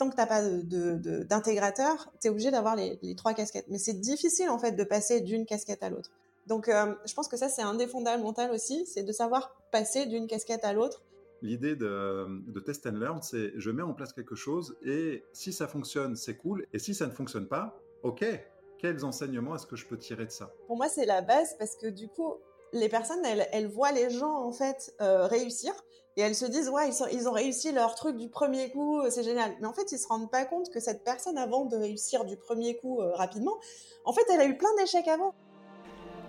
tant que tu n'as pas d'intégrateur, de, tu es obligé d'avoir les, trois casquettes. Mais c'est difficile en fait de passer d'une casquette à l'autre. Donc euh, je pense que ça c'est un des fondamentaux aussi, c'est de savoir passer d'une casquette à l'autre. L'idée de, de, test and learn, c'est je mets en place quelque chose et si ça fonctionne, c'est cool. Et si ça ne fonctionne pas, ok, quels enseignements est-ce que je peux tirer de ça? Pour moi, c'est la base parce que du coup, les personnes, elles, voient les gens en fait euh, réussir et elles se disent ouais ils, ont réussi leur truc du premier coup euh, c'est génial. Mais en fait ils se rendent pas compte que cette personne avant de réussir du premier coup euh, rapidement en fait elle a eu plein d'échecs avant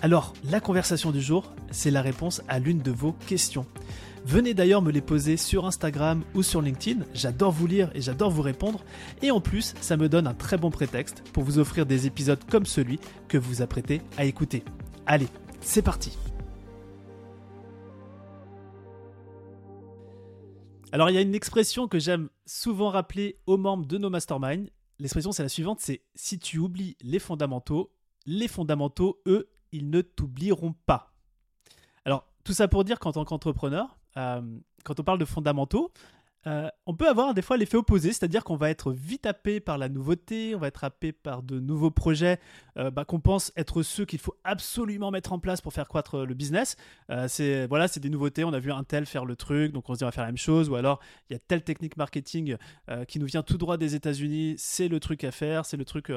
Alors, la conversation du jour, c'est la réponse à l'une de vos questions. Venez d'ailleurs me les poser sur Instagram ou sur LinkedIn, j'adore vous lire et j'adore vous répondre, et en plus, ça me donne un très bon prétexte pour vous offrir des épisodes comme celui que vous apprêtez à écouter. Allez, c'est parti Alors il y a une expression que j'aime souvent rappeler aux membres de nos masterminds. L'expression c'est la suivante, c'est si tu oublies les fondamentaux, les fondamentaux, eux, ils ne t'oublieront pas. Alors, tout ça pour dire qu'en tant qu'entrepreneur, euh, quand on parle de fondamentaux, euh, on peut avoir des fois l'effet opposé, c'est-à-dire qu'on va être vite happé par la nouveauté, on va être happé par de nouveaux projets euh, bah, qu'on pense être ceux qu'il faut absolument mettre en place pour faire croître le business. c'est voilà, c'est des nouveautés. On a vu un tel faire le truc, donc on se dit on va faire la même chose. Ou alors il y a telle technique marketing qui nous vient tout droit des États-Unis, c'est le truc à faire, c'est le truc,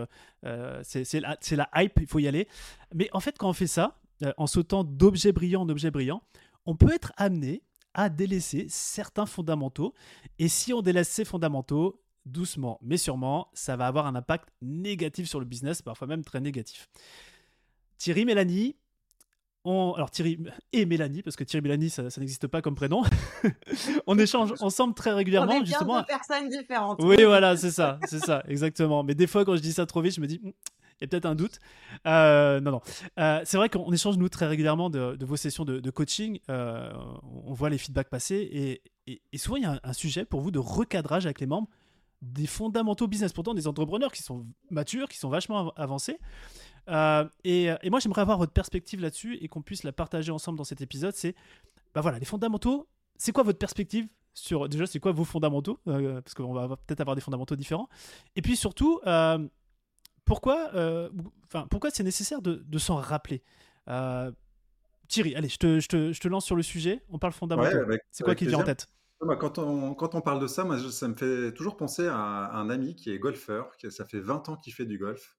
c'est la, la hype, il faut y aller. Mais en fait, quand on fait ça, en sautant d'objet brillant en objet brillant, on peut être amené à délaisser certains fondamentaux. Et si on délaisse ces fondamentaux, doucement mais sûrement, ça va avoir un impact négatif sur le business, parfois même très négatif. Thierry, Mélanie, on... alors Thierry et Mélanie, parce que Thierry Mélanie, ça, n'existe pas comme prénom. on échange ensemble très régulièrement, on est justement. Deux personnes différentes. Oui, voilà, c'est ça, c'est ça, exactement. Mais des fois, quand je dis ça trop vite, je me dis, il y a peut-être un doute. Euh, non, non. Euh, c'est vrai qu'on échange, nous, très régulièrement de, vos sessions de, coaching. Euh, on voit les feedbacks passer. Et, souvent, il y a un, sujet pour vous de recadrage avec les membres des fondamentaux business. Pourtant, des entrepreneurs qui sont matures, qui sont vachement avancés. Et, moi, j'aimerais avoir votre perspective là-dessus et qu'on puisse la partager ensemble dans cet épisode. C'est, bah voilà, les fondamentaux. C'est quoi votre perspective sur déjà c'est quoi vos fondamentaux parce qu'on va peut-être avoir des fondamentaux différents et puis surtout pourquoi, euh, enfin, pourquoi c'est nécessaire de, s'en rappeler euh, Thierry, allez, je te, je, te, je te, lance sur le sujet. On parle fondamentaux. c'est quoi qui vient en tête? Quand on, quand on, parle de ça, moi, ça me fait toujours penser à un ami qui est golfeur, qui, ça fait 20 ans qu'il fait du golf.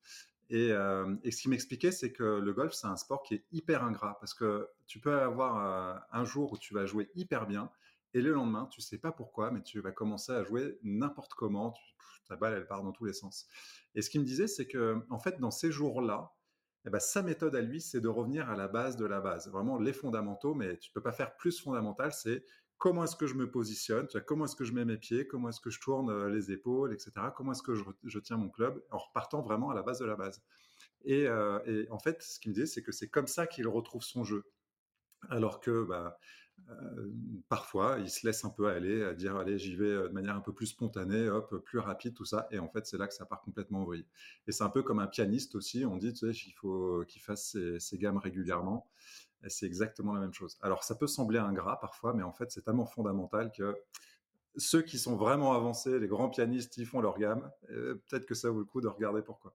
Et, euh, et ce qu'il m'expliquait, c'est que le golf, c'est un sport qui est hyper ingrat parce que tu peux avoir un jour où tu vas jouer hyper bien et le lendemain, tu sais pas pourquoi, mais tu vas commencer à jouer n'importe comment. ta balle, elle part dans tous les sens. Et ce qu'il me disait, c'est que, en fait, dans ces jours-là, eh ben, sa méthode à lui, c'est de revenir à la base de la base. Vraiment les fondamentaux, mais tu peux pas faire plus fondamental. C'est comment est-ce que je me positionne, comment est-ce que je mets mes pieds, comment est-ce que je tourne euh, les épaules, etc. Comment est-ce que je, tiens mon club en repartant vraiment à la base de la base. Et, euh, et en fait, ce qu'il me disait, c'est que c'est comme ça qu'il retrouve son jeu. Alors que bah, parfois, il se laisse un peu aller à dire allez, j'y vais euh, de manière un peu plus spontanée, hop, plus rapide, tout ça. Et en fait, c'est là que ça part complètement en vrille. Et c'est un peu comme un pianiste aussi. On dit, tu sais, qu'il faut qu'il fasse ses, gammes régulièrement. Et c'est exactement la même chose. Alors, ça peut sembler ingrat parfois, mais en fait, c'est tellement fondamental que ceux qui sont vraiment avancés, les grands pianistes, ils font leur gamme. Peut-être que ça vaut le coup de regarder pourquoi.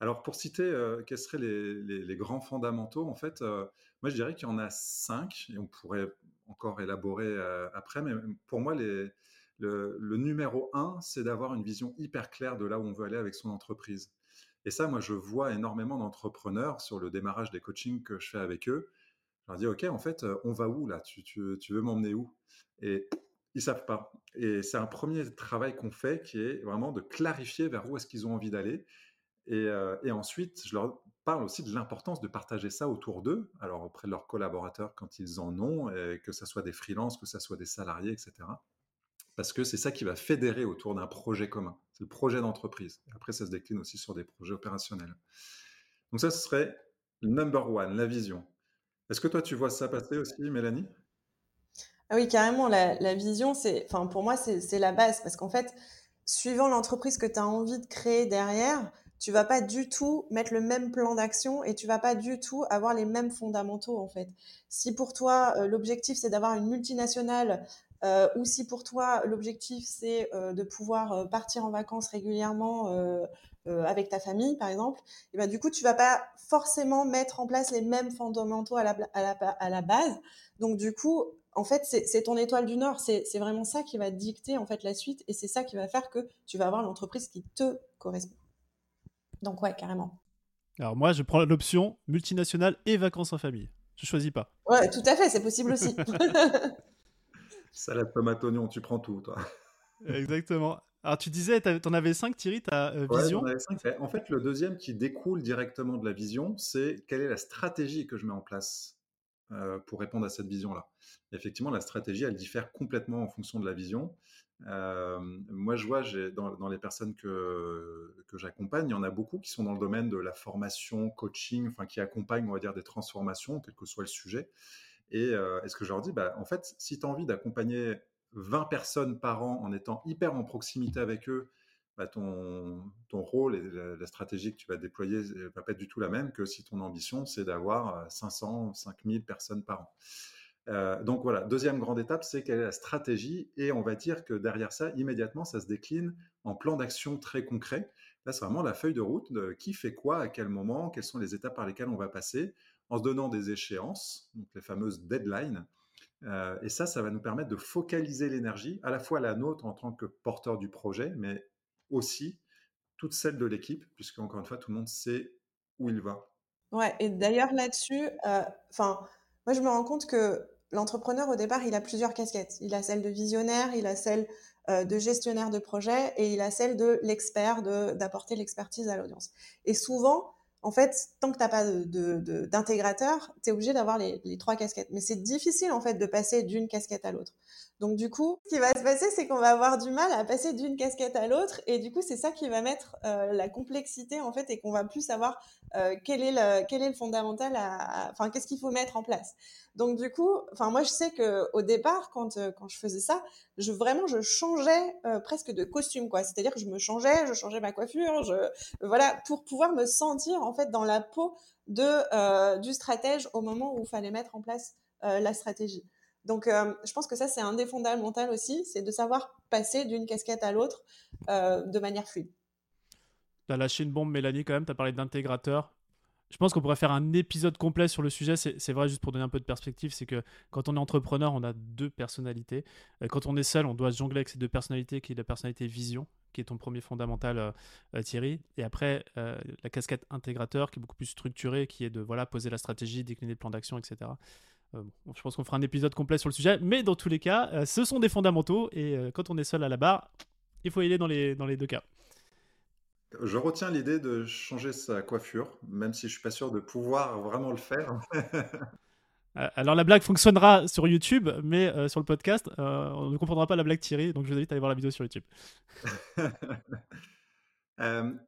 Alors, pour citer euh, quels seraient les, grands fondamentaux, en fait, moi, je dirais qu'il y en a cinq, et on pourrait encore élaborer euh, après, mais pour moi, les, le, numéro un, c'est d'avoir une vision hyper claire de là où on veut aller avec son entreprise. Et ça, moi, je vois énormément d'entrepreneurs sur le démarrage des coachings que je fais avec eux. Je leur dis, OK, en fait, on va où là? Tu, tu, veux m'emmener où? Et ils savent pas. Et c'est un premier travail qu'on fait qui est vraiment de clarifier vers où est-ce qu'ils ont envie d'aller. Et, euh, et, ensuite, je leur parle aussi de l'importance de partager ça autour d'eux, alors auprès de leurs collaborateurs quand ils en ont, et que ce soit des freelances, que ce soit des salariés, etc. Parce que c'est ça qui va fédérer autour d'un projet commun. C'est le projet d'entreprise. Après, ça se décline aussi sur des projets opérationnels. Donc ça, ce serait number one, la vision. Est-ce que toi, tu vois ça passer aussi, Mélanie? Ah oui, carrément, la, vision, c'est, enfin, pour moi, c'est la base parce qu'en fait, suivant l'entreprise que tu as envie de créer derrière, tu vas pas du tout mettre le même plan d'action et tu vas pas du tout avoir les mêmes fondamentaux en fait. Si pour toi euh, l'objectif c'est d'avoir une multinationale euh, ou si pour toi l'objectif c'est euh, de pouvoir partir en vacances régulièrement avec ta famille par exemple, et ben du coup tu vas pas forcément mettre en place les mêmes fondamentaux à la, à la, à la base. Donc du coup en fait, c'est ton étoile du Nord. C'est vraiment ça qui va dicter en fait la suite, et c'est ça qui va faire que tu vas avoir l'entreprise qui te correspond. Donc ouais, carrément. Alors moi, je prends l'option multinationale et vacances en famille. Je choisis pas. Ouais, tout à fait, c'est possible aussi. Salade tomate oignon, tu prends tout, toi. Exactement. Alors tu disais, tu en avais cinq, Thierry, ta euh, vision? En fait, le deuxième qui découle directement de la vision, c'est quelle est la stratégie que je mets en place euh, pour répondre à cette vision-là. Effectivement, la stratégie, elle diffère complètement en fonction de la vision. Euh, moi, je vois dans, les personnes que, j'accompagne, il y en a beaucoup qui sont dans le domaine de la formation, coaching, enfin qui accompagnent, on va dire, des transformations, quel que soit le sujet. Et euh, est-ce que je leur dis, bah, en fait, si tu as envie d'accompagner 20 personnes par an en étant hyper en proximité avec eux, bah, ton, rôle et la, stratégie que tu vas déployer ne va pas être du tout la même que si ton ambition, c'est d'avoir 500, euh, 5000 personnes par an. Euh, donc voilà, deuxième grande étape, c'est quelle est la stratégie et on va dire que derrière ça, immédiatement, ça se décline en plan d'action très concret. Là, c'est vraiment la feuille de route de qui fait quoi, à quel moment, quelles sont les étapes par lesquelles on va passer, en se donnant des échéances, donc les fameuses deadlines. Euh, et ça, ça va nous permettre de focaliser l'énergie, à la fois la nôtre en tant que porteur du projet, mais aussi toute celle de l'équipe, puisque encore une fois, tout le monde sait où il va. Ouais, et d'ailleurs là-dessus, euh, enfin, moi je me rends compte que l'entrepreneur au départ, il a plusieurs casquettes. Il a celle de visionnaire, il a celle euh, de gestionnaire de projet et il a celle de l'expert, d'apporter l'expertise à l'audience. Et souvent, en fait, tant que tu n'as pas d'intégrateur, tu es obligé d'avoir les, trois casquettes. Mais c'est difficile, en fait, de passer d'une casquette à l'autre. Donc, du coup, ce qui va se passer, c'est qu'on va avoir du mal à passer d'une casquette à l'autre. Et du coup, c'est ça qui va mettre euh, la complexité, en fait, et qu'on va plus savoir euh, quel, est le, quel est le fondamental, enfin, qu'est-ce qu'il faut mettre en place. Donc, du coup, enfin, moi, je sais que au départ, quand, euh, quand je faisais ça, je, vraiment, je changeais presque de costume, quoi. C'est-à-dire que je me changeais, je changeais ma coiffure, je, voilà, pour pouvoir me sentir, en fait, dans la peau de, du stratège au moment où il fallait mettre en place la stratégie. Donc, euh, je pense que ça, c'est un des fondamentaux aussi, c'est de savoir passer d'une casquette à l'autre euh, de manière fluide. Tu as lâché une bombe, Mélanie, quand même. Tu as parlé d'intégrateur. Je pense qu'on pourrait faire un épisode complet sur le sujet. C'est vrai, juste pour donner un peu de perspective, c'est que quand on est entrepreneur, on a deux personnalités. Euh, quand on est seul, on doit jongler avec ces deux personnalités, qui est la personnalité vision, qui est ton premier fondamental, Thierry. Et après, la casquette intégrateur, qui est beaucoup plus structurée, qui est de voilà, poser la stratégie, décliner le plan d'action, etc. Euh, je pense qu'on fera un épisode complet sur le sujet, mais dans tous les cas, euh, ce sont des fondamentaux et euh, quand on est seul à la barre, il faut y aller dans les, dans les deux cas. Je retiens l'idée de changer sa coiffure, même si je suis pas sûr de pouvoir vraiment le faire. Alors la blague fonctionnera sur YouTube, mais sur le podcast, on ne comprendra pas la blague tirée, donc je vous invite à aller voir la vidéo sur YouTube.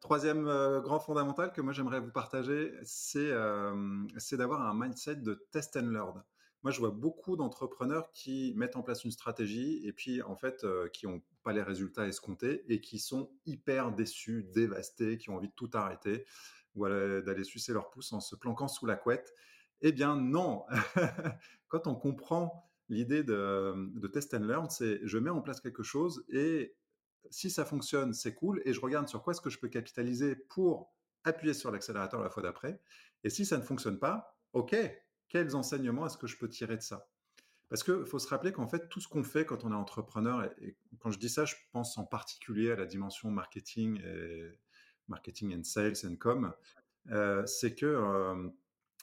troisième grand fondamental que moi j'aimerais vous partager, c'est d'avoir un mindset de test and learn. Moi, je vois beaucoup d'entrepreneurs qui mettent en place une stratégie et puis en fait qui n'ont pas les résultats escomptés et qui sont hyper déçus, dévastés, qui ont envie de tout arrêter ou d'aller sucer leur pouce en se planquant sous la couette. Eh bien non, quand on comprend l'idée de, de, test and learn, c'est je mets en place quelque chose et si ça fonctionne, c'est cool, et je regarde sur quoi est-ce que je peux capitaliser pour appuyer sur l'accélérateur la fois d'après. Et si ça ne fonctionne pas, ok, quels enseignements est-ce que je peux tirer de ça? Parce qu'il faut se rappeler qu'en fait, tout ce qu'on fait quand on est entrepreneur, et quand je dis ça, je pense en particulier à la dimension marketing, et marketing and sales and com, euh, c'est que euh,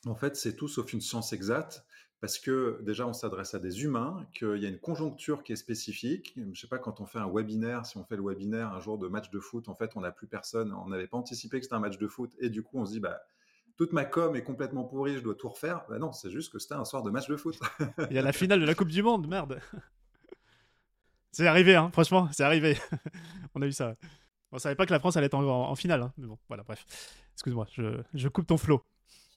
en fait, c'est tout sauf une science exacte parce que déjà on s'adresse à des humains, qu'il y a une conjoncture qui est spécifique. Je ne sais pas quand on fait un webinaire, si on fait le webinaire un jour de match de foot, en fait on n'a plus personne, on n'avait pas anticipé que c'était un match de foot et du coup on se dit bah toute ma com est complètement pourrie, je dois tout refaire. Bah non, c'est juste que c'était un soir de match de foot. Il y a la finale de la Coupe du Monde, merde. C'est arrivé, hein, franchement, c'est arrivé. on a eu ça. On savait pas que la France allait être en, finale, hein, mais bon, voilà, bref. Excuse-moi, je, je coupe ton flot.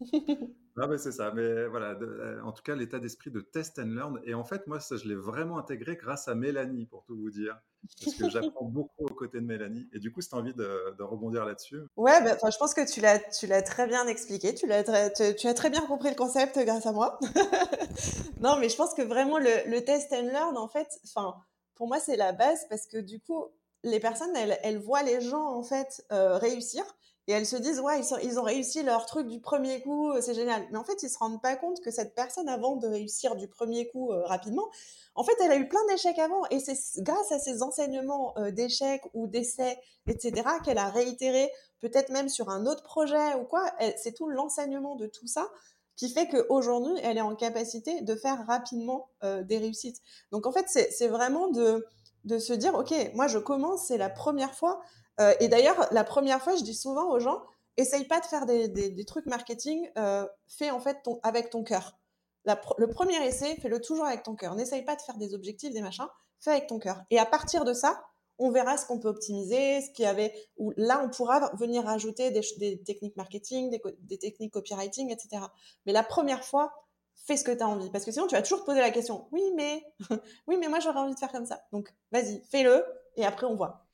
Ah ben c'est ça, mais voilà, euh, en tout cas l'état d'esprit de test and learn. Et en fait, moi, ça, je l'ai vraiment intégré grâce à Mélanie, pour tout vous dire. Parce que j'apprends beaucoup aux côtés de Mélanie. Et du coup, c'est envie de, de, rebondir là-dessus. Ouais, bah, je pense que tu l'as, tu l'as très bien expliqué. Tu, l'as tu, as très bien compris le concept grâce à moi. non, mais je pense que vraiment le, le test and learn, en fait, enfin, pour moi, c'est la base parce que du coup, les personnes, elles, elles voient les gens, en fait, euh, réussir et elles se disent ouais ils, ont réussi leur truc du premier coup euh, c'est génial. Mais en fait ils se rendent pas compte que cette personne avant de réussir du premier coup euh, rapidement en fait elle a eu plein d'échecs avant. Et c'est grâce à ces enseignements euh, d'échecs ou d'essais etc qu'elle a réitéré peut-être même sur un autre projet ou quoi c'est tout l'enseignement de tout ça qui fait qu'aujourd'hui elle est en capacité de faire rapidement des réussites. Donc en fait c'est vraiment de se dire ok moi je commence c'est la première fois euh, et d'ailleurs, la première fois, je dis souvent aux gens, essaye pas de faire des, trucs marketing, euh, fais en fait avec ton cœur. le premier essai, fais-le toujours avec ton cœur. N'essaye pas de faire des objectifs, des machins, fais avec ton cœur. Et à partir de ça, on verra ce qu'on peut optimiser, ce qu'il y avait, ou là, on pourra venir rajouter des, techniques marketing, des, des, techniques copywriting, etc. Mais la première fois, fais ce que tu as envie. Parce que sinon, tu vas toujours te poser la question, oui, mais, oui, mais moi, j'aurais envie de faire comme ça. Donc, vas-y, fais-le, et après, on voit.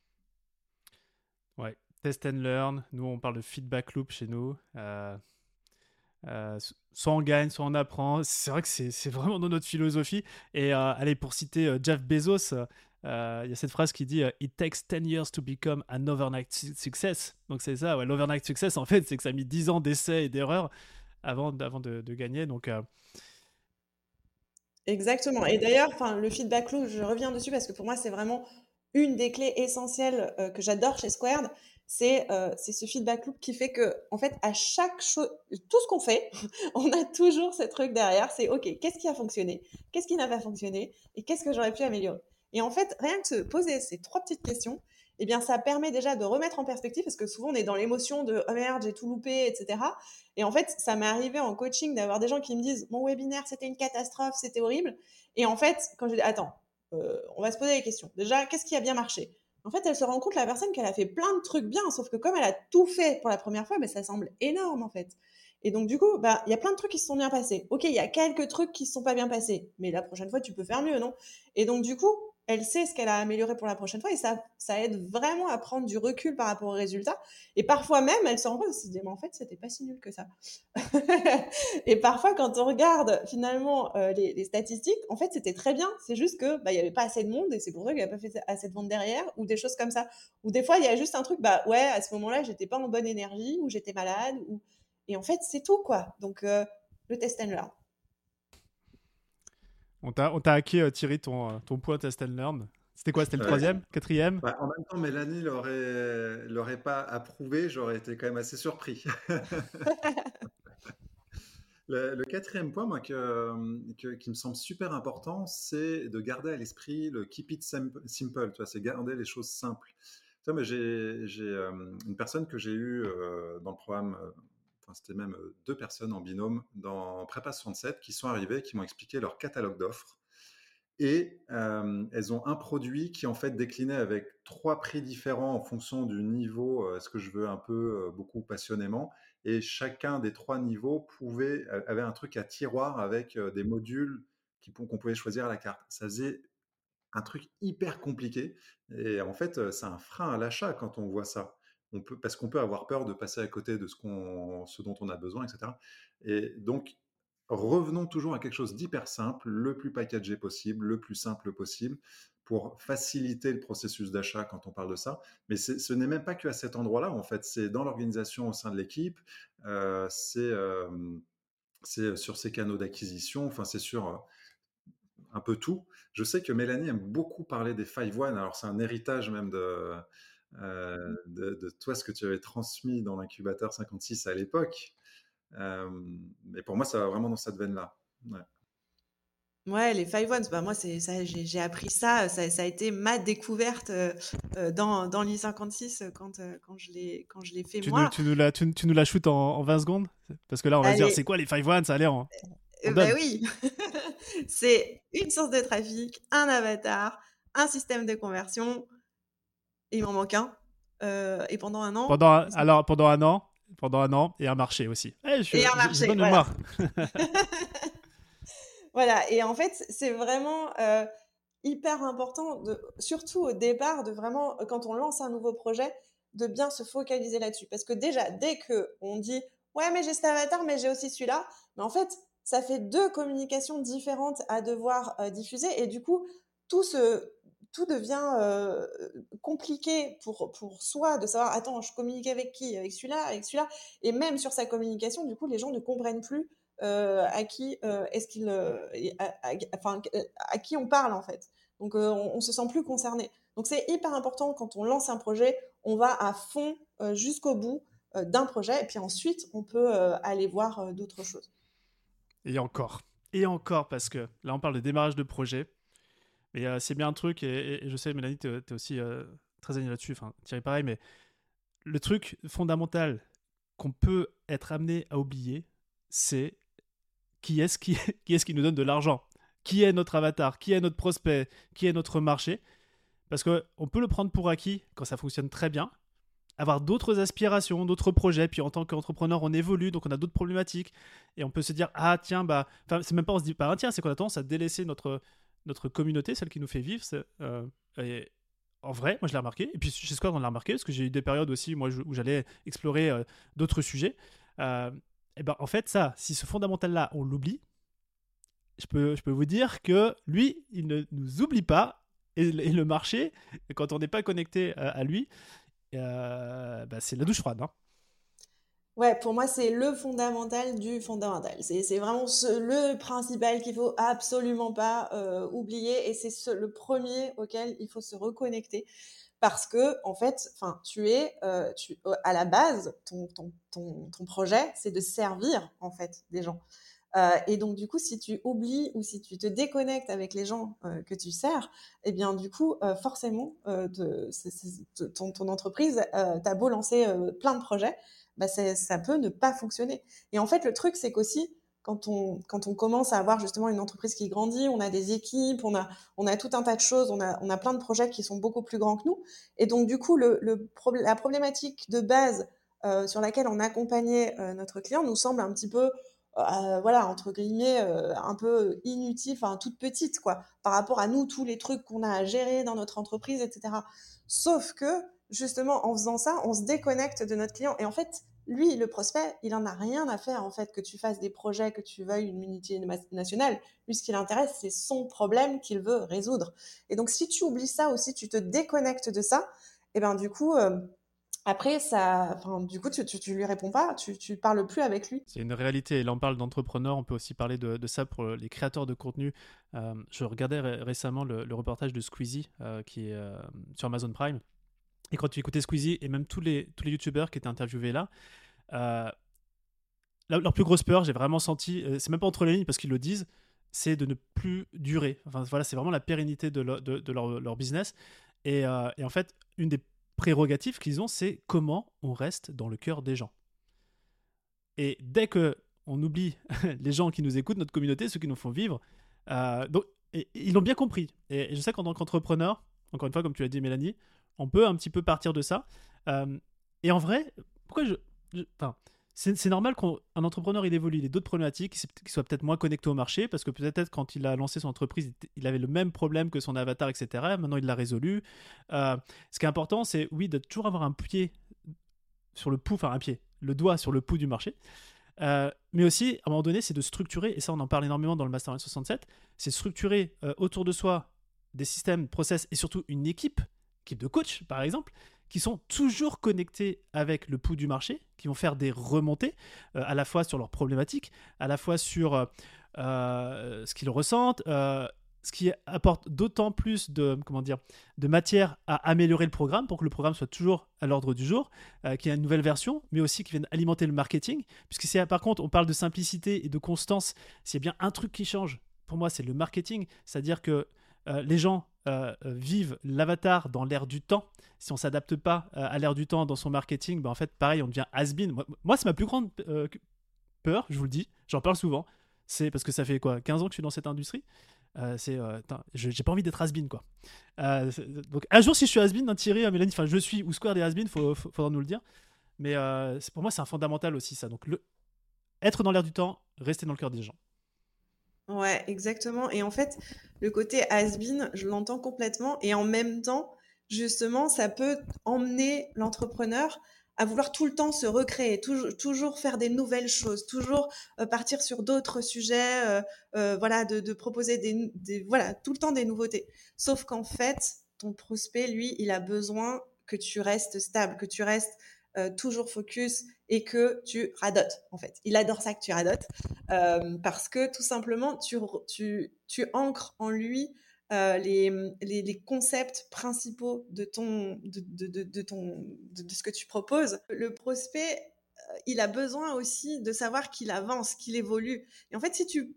Test and learn. Nous, on parle de feedback loop chez nous. Euh, euh, soit on gagne, soit on apprend. C'est vrai que c'est vraiment dans notre philosophie. Et euh, allez, pour citer Jeff Bezos, il y a cette phrase qui dit It takes 10 years to become an overnight success. Donc c'est ça, ouais, l'overnight success, en fait, c'est que ça a mis 10 ans d'essais et d'erreurs avant, avant de, gagner. Donc. Exactement. Et d'ailleurs, le feedback loop, je reviens dessus parce que pour moi, c'est vraiment une des clés essentielles que j'adore chez Squared, euh, c'est ce feedback loop qui fait que, en fait, à chaque chose, tout ce qu'on fait, on a toujours ce truc derrière. C'est OK, qu'est-ce qui a fonctionné Qu'est-ce qui n'a pas fonctionné Et qu'est-ce que j'aurais pu améliorer Et en fait, rien que se poser ces trois petites questions, eh bien, ça permet déjà de remettre en perspective parce que souvent on est dans l'émotion de oh merde, j'ai tout loupé, etc. Et en fait, ça m'est arrivé en coaching d'avoir des gens qui me disent mon webinaire c'était une catastrophe, c'était horrible. Et en fait, quand je dis attends, euh, on va se poser des questions. Déjà, qu'est-ce qui a bien marché? En fait, elle se rend compte, la personne, qu'elle a fait plein de trucs bien, sauf que comme elle a tout fait pour la première fois, mais ça semble énorme en fait. Et donc, du coup, bah, il y a plein de trucs qui se sont bien passés. Ok, il y a quelques trucs qui ne se sont pas bien passés, mais la prochaine fois, tu peux faire mieux, non? Et donc, du coup, elle sait ce qu'elle a amélioré pour la prochaine fois et ça, ça aide vraiment à prendre du recul par rapport aux résultats. Et parfois même, elle se rend se dit, mais en fait, c'était pas si nul que ça. et parfois, quand on regarde finalement euh, les, statistiques, en fait, c'était très bien. C'est juste que bah, il y avait pas assez de monde et c'est pour ça qu'il n'y avait pas fait assez de ventes derrière ou des choses comme ça. Ou des fois, il y a juste un truc, bah ouais, à ce moment-là, j'étais pas en bonne énergie ou j'étais malade. Ou... Et en fait, c'est tout, quoi. Donc, euh, le test and learn. On t'a hacké, euh, Thierry, ton, euh, ton point test and learn. C'était quoi C'était le troisième Quatrième? Bah, En même temps, Mélanie l'aurait, l'aurait pas approuvé, j'aurais été quand même assez surpris. le, quatrième point, moi, que, qui me semble super important, c'est de garder à l'esprit le keep it simple. Tu vois, c'est garder les choses simples. Tu vois, j'ai, j'ai euh, une personne que j'ai eue dans le programme c'était même euh, deux personnes en binôme dans Prépa 67 qui sont arrivées, qui m'ont expliqué leur catalogue d'offres. Et euh, elles ont un produit qui en fait déclinait avec trois prix différents en fonction du niveau, euh, est-ce que je veux un peu, beaucoup passionnément. Et chacun des trois niveaux pouvait, avait un truc à tiroir avec des modules qu'on pouvait choisir à la carte. Ça faisait un truc hyper compliqué. Et en fait, c'est un frein à l'achat quand on voit ça peut, parce qu'on peut avoir peur de passer à côté de ce, ce dont on a besoin, etc. Et donc, revenons toujours à quelque chose d'hyper simple, le plus packagé possible, le plus simple possible, pour faciliter le processus d'achat quand on parle de ça. Mais ce n'est même pas que à cet endroit-là, en fait, c'est dans l'organisation au sein de l'équipe, euh, c'est, euh, sur ces canaux d'acquisition, enfin, c'est sur euh, un peu tout. Je sais que Mélanie aime beaucoup parler des five one, alors c'est un héritage même de, euh, de, toi, ce que tu avais transmis dans l'incubateur 56 à l'époque. Euh, mais pour moi, ça va vraiment dans cette veine-là. Ouais. les Five Ones, bah moi, c'est, ça, j'ai, appris ça, ça, a été ma découverte euh, dans, dans l'I56 quand, quand, je l'ai, quand je l'ai fait tu moi. Nous, tu, nous la, tu, nous la shootes en, 20 secondes? Parce que là, on va dire, c'est quoi les Five Ones? Ça a l'air en. bah oui C'est une source de trafic, un avatar, un système de conversion, il m'en manque un. et pendant un an. Pendant alors, pendant un an, pendant un an et un marché aussi. Eh, je, et un marché, voilà. voilà. Et en fait, c'est vraiment hyper important, de, surtout au départ, de vraiment, quand on lance un nouveau projet, de bien se focaliser là-dessus. Parce que déjà, dès que on dit ouais, mais j'ai cet avatar, mais j'ai aussi celui-là, mais en fait, ça fait deux communications différentes à devoir diffuser et du coup, tout se tout devient euh, compliqué pour, pour soi de savoir, attends, je communique avec qui? Avec celui-là, avec celui-là. Et même sur sa communication, du coup, les gens ne comprennent plus euh, à qui euh, est-ce qu'il, enfin, à qui on parle en fait. Donc, on, se sent plus concerné. Donc, c'est hyper important quand on lance un projet, on va à fond jusqu'au bout d'un projet, et puis ensuite, on peut aller voir d'autres choses. Et encore, et encore, parce que là, on parle de démarrage de projet. Mais euh, c'est bien un truc, et, je sais, Mélanie, tu es, aussi euh, très aligné là-dessus, enfin, Thierry pareil, mais le truc fondamental qu'on peut être amené à oublier, c'est qui est-ce qui, est qui nous donne de l'argent? Qui est notre avatar? Qui est notre prospect? Qui est notre marché? Parce qu'on peut le prendre pour acquis quand ça fonctionne très bien, avoir d'autres aspirations, d'autres projets, puis en tant qu'entrepreneur, on évolue, donc on a d'autres problématiques, et on peut se dire, ah tiens, bah, c'est même pas on se dit pas, ah, tiens, c'est qu'on a tendance à délaisser notre, notre communauté, celle qui nous fait vivre, euh, en vrai, moi je l'ai remarqué. Et puis chez Squad, on l'a remarqué parce que j'ai eu des périodes aussi moi, où j'allais explorer euh, d'autres sujets. Euh, et ben, en fait, ça, si ce fondamental-là, on l'oublie, je peux, je peux vous dire que lui, il ne nous oublie pas. Et, le marché, quand on n'est pas connecté à, lui, bah, c'est la douche froide. Hein. Ouais, pour moi, c'est le fondamental du fondamental. C'est vraiment le principal qu'il faut absolument pas euh, oublier et c'est le premier auquel il faut se reconnecter parce que en fait, enfin, tu es, euh, tu, à la base, ton, ton, ton, ton projet, c'est de servir en fait des gens. Euh, et donc, du coup, si tu oublies ou si tu te déconnectes avec les gens que tu sers, eh bien, du coup, forcément, ton, ton, entreprise, t'as beau lancer plein de projets, bah ça peut ne pas fonctionner. Et en fait, le truc, c'est qu'aussi, quand on, quand on commence à avoir justement une entreprise qui grandit, on a des équipes, on a, on a tout un tas de choses, on a, on a plein de projets qui sont beaucoup plus grands que nous. Et donc, du coup, le, le la problématique de base euh, sur laquelle on accompagnait euh, notre client nous semble un petit peu, euh, voilà, entre guillemets, un peu inutile, enfin, toute petite, quoi, par rapport à nous, tous les trucs qu'on a à gérer dans notre entreprise, etc. Sauf que, justement, en faisant ça, on se déconnecte de notre client. Et en fait, lui, le prospect, il en a rien à faire, en fait, que tu fasses des projets, que tu veuilles une unité nationale. Lui, ce qui l'intéresse, c'est son problème qu'il veut résoudre. Et donc, si tu oublies ça aussi, tu te déconnectes de ça, et ben du coup, euh, après, ça, enfin, du coup, tu, tu, lui réponds pas, tu, tu parles plus avec lui. C'est une réalité. Et là, on parle d'entrepreneurs. On peut aussi parler de, ça pour les créateurs de contenu. Euh, je regardais récemment le, reportage de Squeezie euh, qui est sur Amazon Prime et quand tu écoutais Squeezie et même tous les, tous les youtubeurs qui étaient interviewés là, euh, leur plus grosse peur, j'ai vraiment senti, euh, c'est même pas entre les lignes parce qu'ils le disent, c'est de ne plus durer. Enfin voilà, c'est vraiment la pérennité de, de, leur, leur, business. Et, euh, et, en fait, une des prérogatives qu'ils ont, c'est comment on reste dans le cœur des gens. Et dès que on oublie les gens qui nous écoutent, notre communauté, ceux qui nous font vivre, donc, ils l'ont bien compris. Et je sais qu'en tant qu'entrepreneur, encore une fois, comme tu l'as dit, Mélanie, on peut un petit peu partir de ça. Euh, et en vrai, pourquoi je. Enfin, c'est normal qu'un entrepreneur il évolue, il ait d'autres problématiques, qu'il soit peut-être moins connecté au marché, parce que peut-être quand il a lancé son entreprise, il avait le même problème que son avatar, etc. Maintenant, il l'a résolu. Euh, ce qui est important, c'est oui, de toujours avoir un pied sur le pouls, enfin un pied, le doigt sur le pouls du marché. Euh, mais aussi, à un moment donné, c'est de structurer, et ça on en parle énormément dans le Mastermind 67, c'est structurer autour de soi des systèmes, process et surtout une équipe équipe de coach, par exemple, qui sont toujours connectés avec le pouls du marché, qui vont faire des remontées, euh, à la fois sur leurs problématiques, à la fois sur euh, euh, ce qu'ils ressentent, ce qui apporte d'autant plus de, comment dire, de matière à améliorer le programme pour que le programme soit toujours à l'ordre du jour, qu'il y ait une nouvelle version, mais aussi qui vienne alimenter le marketing. Puisque c'est par contre, on parle de simplicité et de constance, s'il y a bien un truc qui change, pour moi, c'est le marketing. C'est-à-dire que les gens euh, euh, vivent l'avatar dans l'air du temps, si on s'adapte pas euh, à l'air du temps dans son marketing, ben en fait, pareil, on devient has-been. Moi, c'est ma plus grande peur, je vous le dis, j'en parle souvent. C'est parce que ça fait quoi 15 ans que je suis dans cette industrie. c'est, j'ai pas envie d'être has quoi. donc un jour, si je suis has hein, Thierry, Mélanie, enfin je suis ou Square des has il faudra nous le dire. Mais pour moi, c'est un fondamental aussi ça. Donc être dans l'air du temps, rester dans le cœur des gens. Ouais, exactement. Et en fait, le côté has-been, je l'entends complètement. Et en même temps, justement, ça peut emmener l'entrepreneur à vouloir tout le temps se recréer, toujours, faire des nouvelles choses, toujours euh, partir sur d'autres sujets, euh, euh, voilà, de, proposer des, voilà, tout le temps des nouveautés. Sauf qu'en fait, ton prospect, lui, il a besoin que tu restes stable, que tu restes euh, toujours focus et que tu radotes, en fait. Il adore ça que tu radotes euh, parce que tout simplement, tu, tu, tu ancres en lui euh, les, les, les, concepts principaux de, ton, de, de, de ton, de, ce que tu proposes. Le prospect, il a besoin aussi de savoir qu'il avance, qu'il évolue. Et en fait, si tu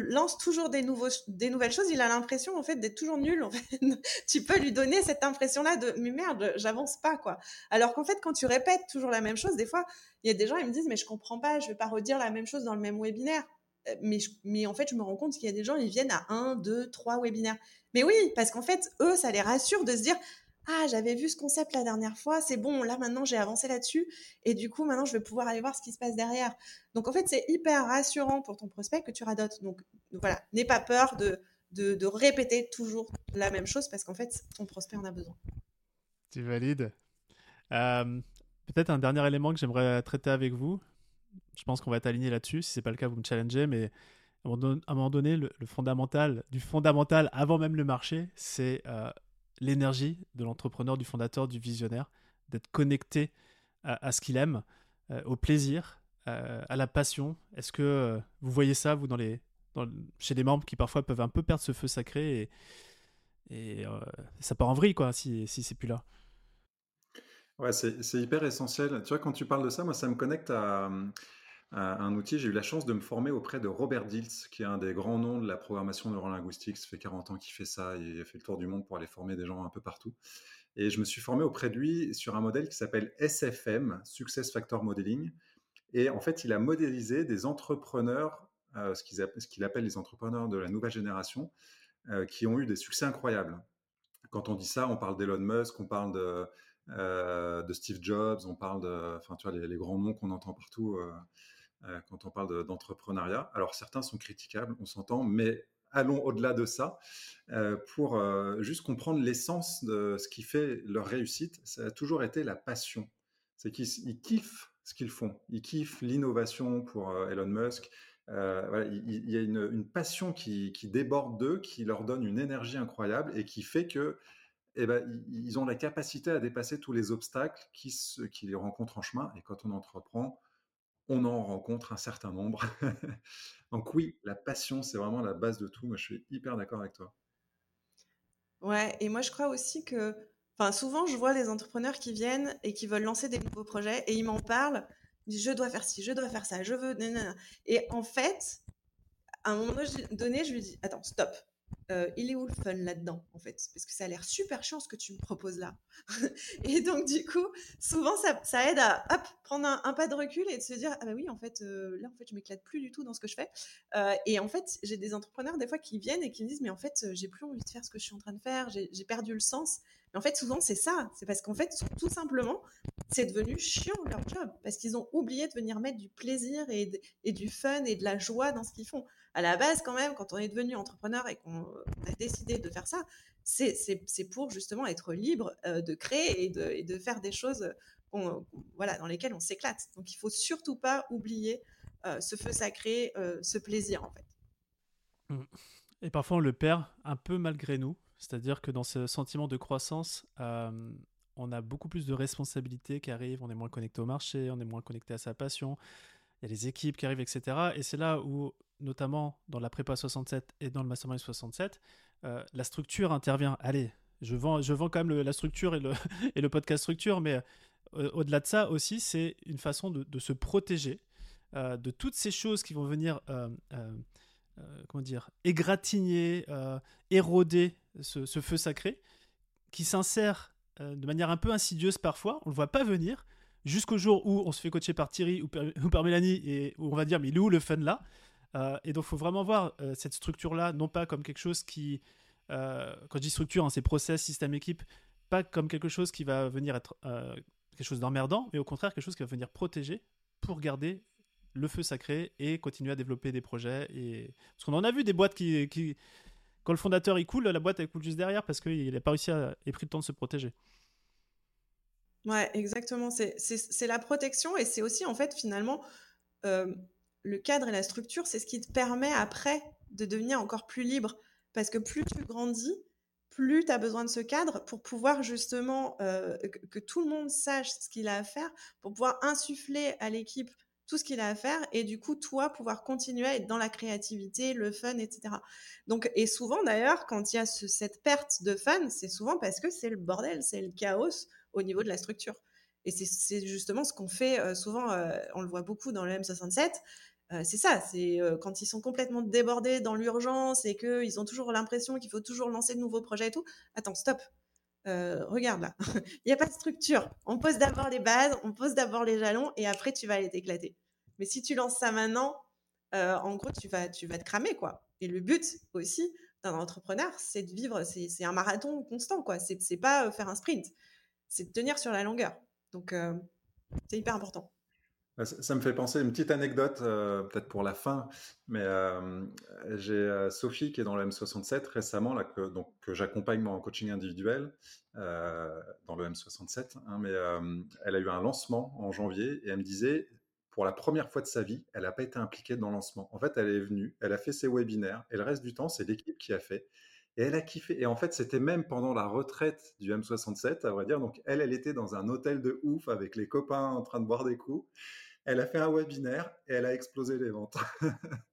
lance toujours des, nouveaux, des nouvelles choses, il a l'impression en fait d'être toujours nul. En fait. tu peux lui donner cette impression-là de mais merde, j'avance pas quoi. Alors qu'en fait, quand tu répètes toujours la même chose, des fois, il y a des gens ils me disent mais je comprends pas, je vais pas redire la même chose dans le même webinaire. Euh, mais, mais en fait, je me rends compte qu'il y a des gens, ils viennent à un, deux, trois webinaires. Mais oui, parce qu'en fait, eux, ça les rassure de se dire ah, j'avais vu ce concept la dernière fois, c'est bon, là maintenant j'ai avancé là-dessus, et du coup maintenant je vais pouvoir aller voir ce qui se passe derrière. Donc en fait, c'est hyper rassurant pour ton prospect que tu radotes. Donc voilà, n'aie pas peur de, de, répéter toujours la même chose parce qu'en fait, ton prospect en a besoin. Tu valides. Euh, peut-être un dernier élément que j'aimerais traiter avec vous. Je pense qu'on va être aligné là-dessus. Si ce n'est pas le cas, vous me challengez, mais à un moment donné, le, fondamental, du fondamental avant même le marché, c'est euh, l'énergie de l'entrepreneur, du fondateur, du visionnaire, d'être connecté à, ce qu'il aime, euh, au plaisir, euh, à la passion. Est-ce que euh, vous voyez ça, vous, dans les, chez les membres qui parfois peuvent un peu perdre ce feu sacré et, ça part en vrille, quoi, si, si c'est plus là? Ouais, c'est hyper essentiel. Tu vois, quand tu parles de ça, moi, ça me connecte à, un outil. J'ai eu la chance de me former auprès de Robert Diltz, qui est un des grands noms de la programmation neurolinguistique. Ça fait 40 ans qu'il fait ça. Il a fait le tour du monde pour aller former des gens un peu partout. Et je me suis formé auprès de lui sur un modèle qui s'appelle SFM, Success Factor Modeling. Et en fait, il a modélisé des entrepreneurs, euh, ce qu'il appelle les entrepreneurs de la nouvelle génération, euh, qui ont eu des succès incroyables. Quand on dit ça, on parle d'Elon Musk, on parle de, euh, Steve Jobs, on parle de, enfin, tu vois, les, grands noms qu'on entend partout quand on parle d'entrepreneuriat. Alors certains sont critiquables, on s'entend, mais allons au-delà de ça euh, pour euh, juste comprendre l'essence de ce qui fait leur réussite. Ça a toujours été la passion. C'est qu'ils kiffent ce qu'ils font. Ils kiffent l'innovation pour Elon Musk. il, y a une, passion qui, déborde d'eux, qui leur donne une énergie incroyable et qui fait que eh ben, ils ont la capacité à dépasser tous les obstacles qui, qui les rencontrent en chemin. Et quand on entreprend, on en rencontre un certain nombre. Donc oui, la passion, c'est vraiment la base de tout. Moi, je suis hyper d'accord avec toi. Ouais, et moi, je crois aussi que, enfin, souvent, je vois des entrepreneurs qui viennent et qui veulent lancer des nouveaux projets et ils m'en parlent. je dois faire ci, je dois faire ça, je veux. Et en fait, à un moment donné, je lui dis, attends, stop. Il est où le fun là-dedans, en fait Parce que ça a l'air super chiant ce que tu me proposes là. et donc, du coup, souvent, ça, aide à prendre un, pas de recul et de se dire Ah, bah oui, en fait, euh, là, en fait, je m'éclate plus du tout dans ce que je fais. Euh, et en fait, j'ai des entrepreneurs, des fois, qui viennent et qui me disent Mais en fait, j'ai plus envie de faire ce que je suis en train de faire, j'ai perdu le sens. En fait, souvent, c'est ça. C'est parce qu'en fait, tout simplement, c'est devenu chiant leur job. Parce qu'ils ont oublié de venir mettre du plaisir et, et du fun et de la joie dans ce qu'ils font à la base, quand même, quand on est devenu entrepreneur et qu'on a décidé de faire ça, c'est pour justement être libre euh, de créer et de, faire des choses voilà, dans lesquelles on s'éclate. Donc il faut surtout pas oublier euh, ce feu sacré, euh, ce plaisir en fait. Mmh. Et parfois on le perd un peu malgré nous, c'est-à-dire que dans ce sentiment de croissance, on a beaucoup plus de responsabilités qui arrivent, on est moins connecté au marché, on est moins connecté à sa passion, il y a les équipes qui arrivent, etc. Et c'est là où notamment dans la prépa 67 et dans le mastermind 67, euh, la structure intervient. Allez, je vends, je vends quand même la structure et le, et le podcast structure, mais euh, au-delà de ça aussi, c'est une façon de, se protéger euh, de toutes ces choses qui vont venir, comment dire, égratigner, éroder ce, ce, feu sacré, qui s'insère de manière un peu insidieuse parfois, on ne le voit pas venir, jusqu'au jour où on se fait coacher par Thierry ou par, Mélanie et où on va dire mais il est où le fun là? Et donc, faut vraiment voir cette structure-là, non pas comme quelque chose qui, quand je dis structure, hein, c'est process, système, équipe, pas comme quelque chose qui va venir être quelque chose d'emmerdant, mais au contraire quelque chose qui va venir protéger pour garder le feu sacré et continuer à développer des projets. Et... Parce qu'on en a vu des boîtes qui, quand le fondateur il coule, la boîte elle coule juste derrière parce qu'il n'a pas réussi à et pris le temps de se protéger. Ouais, exactement. C'est la protection et c'est aussi en fait finalement euh, le cadre et la structure, c'est ce qui te permet après de devenir encore plus libre. Parce que plus tu grandis, plus tu as besoin de ce cadre pour pouvoir justement euh, que, tout le monde sache ce qu'il a à faire, pour pouvoir insuffler à l'équipe tout ce qu'il a à faire et du coup toi pouvoir continuer à être dans la créativité, le fun, etc. Donc et souvent d'ailleurs quand il y a cette perte de fun, c'est souvent parce que c'est le bordel, c'est le chaos au niveau de la structure. Et c'est justement ce qu'on fait euh, souvent, euh, on le voit beaucoup dans le M67. Euh, c'est ça, c'est quand ils sont complètement débordés dans l'urgence et qu'ils ont toujours l'impression qu'il faut toujours lancer de nouveaux projets et tout. Attends, stop, regarde là, il n'y a pas de structure. On pose d'abord les bases, on pose d'abord les jalons et après tu vas aller t'éclater. Mais si tu lances ça maintenant, euh, en gros, tu vas, te cramer, quoi. Et le but aussi d'un entrepreneur, c'est de vivre, c'est un marathon constant, quoi. C'est pas euh, faire un sprint, c'est de tenir sur la longueur. Donc, euh, c'est hyper important. Bah, ça, me fait penser une petite anecdote, peut-être pour la fin, mais j'ai Sophie qui est dans le M67 récemment, que, que j'accompagne en coaching individuel dans le M67, hein, mais elle a eu un lancement en janvier et elle me disait pour la première fois de sa vie, elle n'a pas été impliquée dans le lancement. En fait, elle est venue, elle a fait ses webinaires, et le reste du temps, c'est l'équipe qui a fait. Et elle a kiffé. Et en fait, c'était même pendant la retraite du M67, à vrai dire. Donc, elle, elle était dans un hôtel de ouf avec les copains en train de boire des coups. Elle a fait un webinaire et elle a explosé les ventes.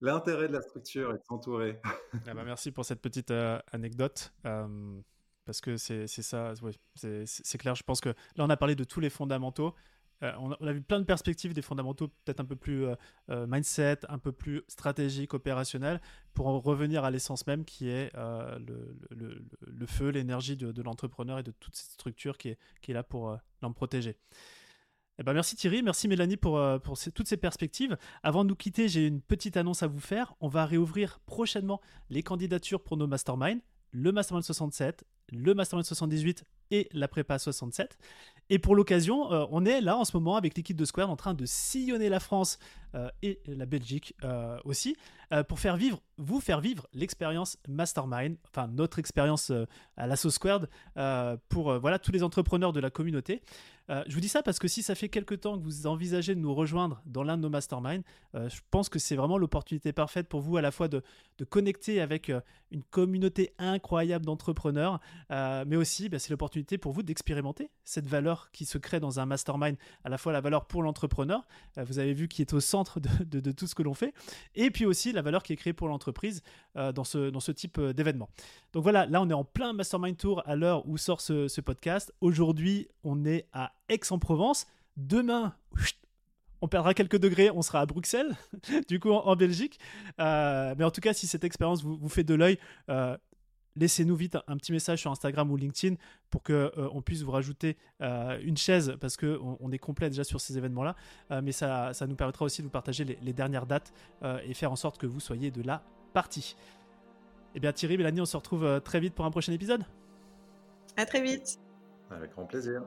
L'intérêt de la structure est de s'entourer. Ah bah, merci pour cette petite euh, anecdote. Euh, parce que c'est ça, c'est clair. Je pense que là, on a parlé de tous les fondamentaux. Euh, on, a, vu plein de perspectives des fondamentaux, peut-être un peu plus euh, euh, mindset, un peu plus stratégique, opérationnel, pour en revenir à l'essence même qui est le, feu, l'énergie de, l'entrepreneur et de toute cette structure qui est, là pour l'en protéger. Eh ben merci Thierry, merci Mélanie pour, pour toutes ces perspectives. Avant de nous quitter, j'ai une petite annonce à vous faire. On va réouvrir prochainement les candidatures pour nos masterminds, le Mastermind 67, le Mastermind 78 et la prépa 67. Et pour l'occasion, euh, on est là en ce moment avec l'équipe de Square en train de sillonner la France euh, et la Belgique euh, aussi pour faire vivre, vous faire vivre l'expérience Mastermind, enfin notre expérience à l'Asso Squared pour voilà tous les entrepreneurs de la communauté. Je vous dis ça parce que si ça fait quelques temps que vous envisagez de nous rejoindre dans l'un de nos masterminds, je pense que c'est vraiment l'opportunité parfaite pour vous à la fois de, connecter avec une communauté incroyable d'entrepreneurs, mais aussi bah, c'est l'opportunité pour vous d'expérimenter cette valeur qui se crée dans un mastermind, à la fois la valeur pour l'entrepreneur, euh, vous avez vu qui est au centre de, tout ce que l'on fait, et puis aussi la valeur qui est créée pour l'entreprise euh, dans, ce, dans ce type euh, d'événement. Donc voilà, là on est en plein mastermind tour à l'heure où sort ce, podcast. Aujourd'hui, on est à Aix-en-Provence. Demain, on perdra quelques degrés, on sera à Bruxelles, du coup en, Belgique. mais en tout cas, si cette expérience vous, vous fait de l'œil, laissez-nous vite un, petit message sur Instagram ou LinkedIn pour que euh, on puisse vous rajouter euh, une chaise parce que on, est complet déjà sur ces événements-là. Euh, mais ça, ça, nous permettra aussi de vous partager les, dernières dates et faire en sorte que vous soyez de la partie. Eh bien Thierry, Mélanie, on se retrouve très vite pour un prochain épisode. À très vite. Avec grand plaisir.